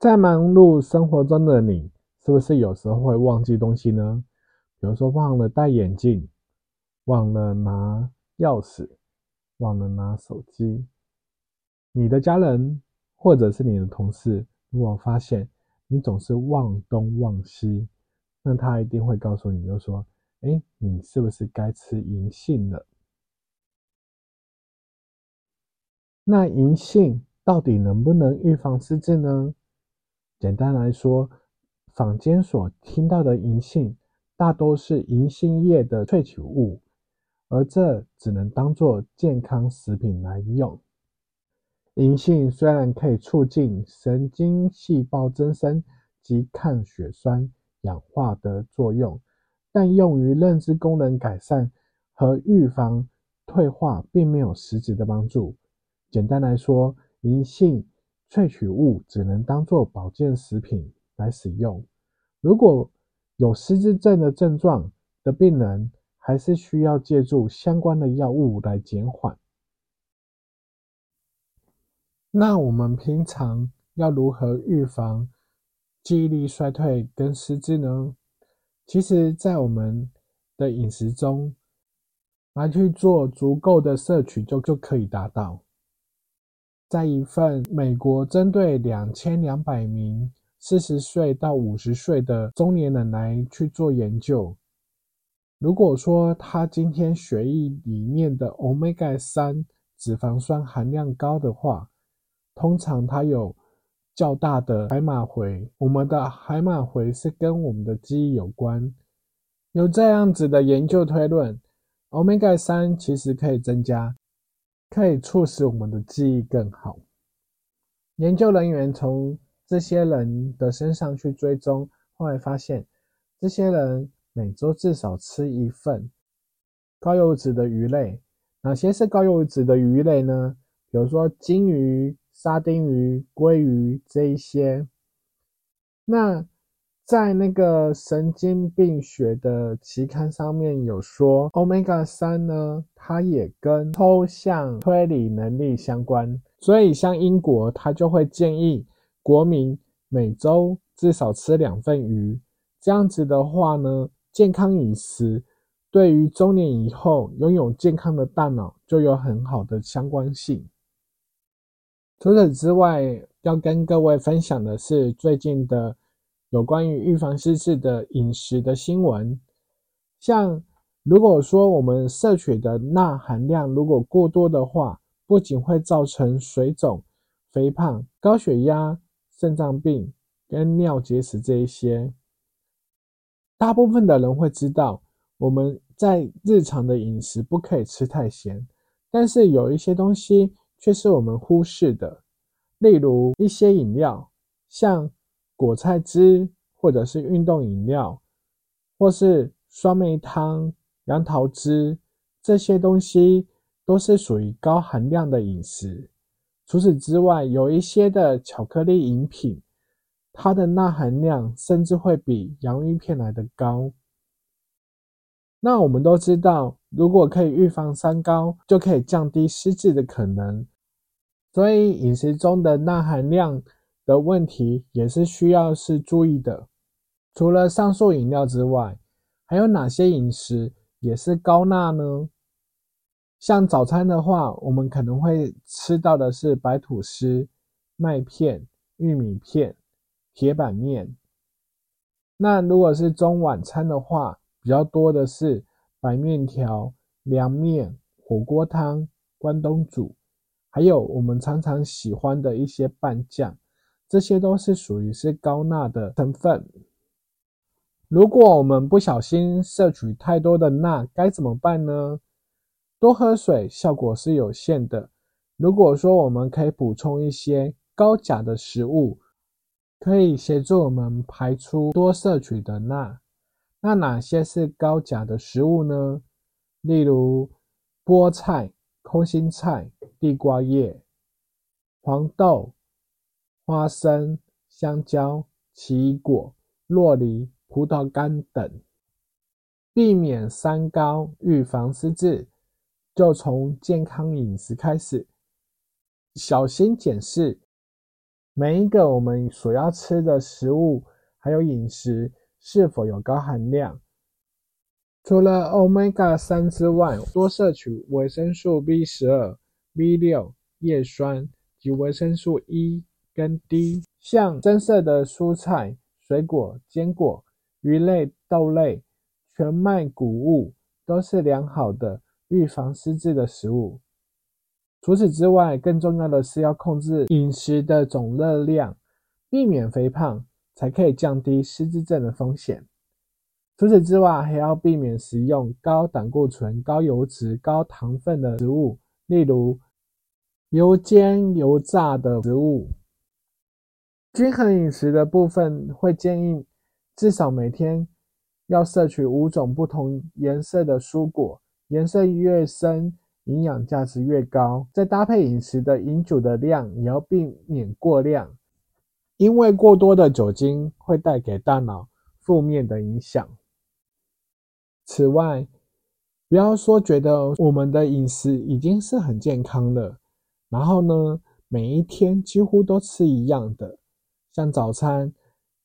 在忙碌生活中的你，是不是有时候会忘记东西呢？比如说忘了戴眼镜，忘了拿钥匙，忘了拿手机。你的家人或者是你的同事，如果发现你总是忘东忘西，那他一定会告诉你，就说：“哎，你是不是该吃银杏了？”那银杏到底能不能预防失智呢？简单来说，坊间所听到的银杏，大多是银杏叶的萃取物，而这只能当做健康食品来用。银杏虽然可以促进神经细胞增生及抗血栓氧化的作用，但用于认知功能改善和预防退化，并没有实质的帮助。简单来说，银杏。萃取物只能当做保健食品来使用。如果有失智症的症状的病人，还是需要借助相关的药物来减缓。那我们平常要如何预防记忆力衰退跟失智呢？其实，在我们的饮食中来去做足够的摄取，就就可以达到。在一份美国针对两千两百名四十岁到五十岁的中年人来去做研究，如果说他今天血液里面的 omega 三脂肪酸含量高的话，通常他有较大的海马回。我们的海马回是跟我们的记忆有关，有这样子的研究推论，omega 三其实可以增加。可以促使我们的记忆更好。研究人员从这些人的身上去追踪，后来发现，这些人每周至少吃一份高油脂的鱼类。哪些是高油脂的鱼类呢？比如说金鱼、沙丁鱼、鲑鱼这一些。那在那个神经病学的期刊上面有说，Omega 三呢，它也跟抽象推理能力相关，所以像英国，它就会建议国民每周至少吃两份鱼。这样子的话呢，健康饮食对于中年以后拥有健康的大脑就有很好的相关性。除此之外，要跟各位分享的是最近的。有关于预防失智的饮食的新闻，像如果说我们摄取的钠含量如果过多的话，不仅会造成水肿、肥胖、高血压、肾脏病跟尿结石这一些。大部分的人会知道，我们在日常的饮食不可以吃太咸，但是有一些东西却是我们忽视的，例如一些饮料，像。果菜汁，或者是运动饮料，或是酸梅汤、杨桃汁，这些东西都是属于高含量的饮食。除此之外，有一些的巧克力饮品，它的钠含量甚至会比洋芋片来的高。那我们都知道，如果可以预防三高，就可以降低失智的可能。所以饮食中的钠含量。的问题也是需要是注意的。除了上述饮料之外，还有哪些饮食也是高钠呢？像早餐的话，我们可能会吃到的是白吐司、麦片、玉米片、铁板面。那如果是中晚餐的话，比较多的是白面条、凉面、火锅汤、关东煮，还有我们常常喜欢的一些拌酱，这些都是属于是高钠的成分。如果我们不小心摄取太多的钠，该怎么办呢？多喝水效果是有限的。如果说我们可以补充一些高钾的食物。可以协助我们排出多摄取的钠。那哪些是高钾的食物呢？例如菠菜、空心菜、地瓜叶、黄豆、花生、香蕉、奇异果、洛梨、葡萄干等。避免三高，预防失智，就从健康饮食开始，小心检视。每一个我们所要吃的食物，还有饮食是否有高含量？除了 Omega 三之外，多摄取维生素 B 十二、B 六、叶酸及维生素 E 跟低。像深色的蔬菜、水果、坚果、鱼类、豆类、全麦谷物，都是良好的预防失智的食物。除此之外，更重要的是要控制饮食的总热量，避免肥胖，才可以降低失智症的风险。除此之外，还要避免食用高胆固醇、高油脂、高糖分的食物，例如油煎、油炸的食物。均衡饮食的部分会建议至少每天要摄取五种不同颜色的蔬果，颜色越深。营养价值越高，再搭配饮食的饮酒的量也要避免过量，因为过多的酒精会带给大脑负面的影响。此外，不要说觉得我们的饮食已经是很健康了，然后呢，每一天几乎都吃一样的，像早餐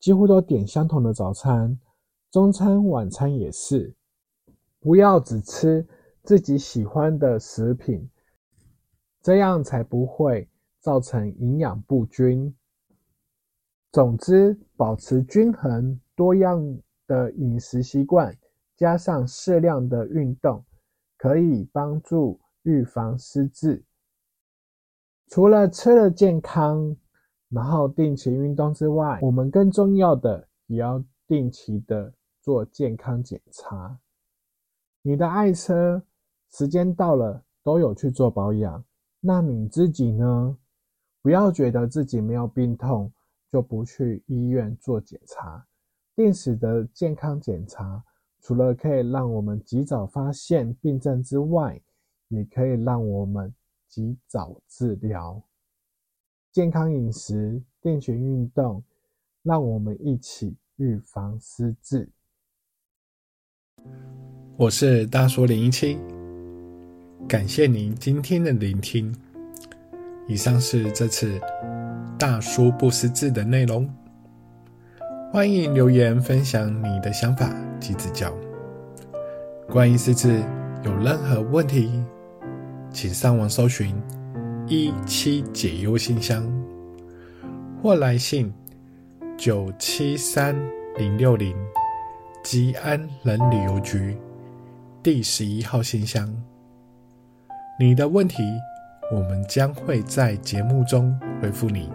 几乎都点相同的早餐，中餐、晚餐也是，不要只吃。自己喜欢的食品，这样才不会造成营养不均。总之，保持均衡多样的饮食习惯，加上适量的运动，可以帮助预防失智。除了吃的健康，然后定期运动之外，我们更重要的也要定期的做健康检查。你的爱车。时间到了，都有去做保养。那你自己呢？不要觉得自己没有病痛就不去医院做检查。定时的健康检查，除了可以让我们及早发现病症之外，也可以让我们及早治疗。健康饮食、定期运动，让我们一起预防失智。我是大叔零一七。感谢您今天的聆听。以上是这次大叔不识字的内容。欢迎留言分享你的想法及指教。关于识字有任何问题，请上网搜寻一七解忧信箱，或来信九七三零六零吉安人旅游局第十一号信箱。你的问题，我们将会在节目中回复你。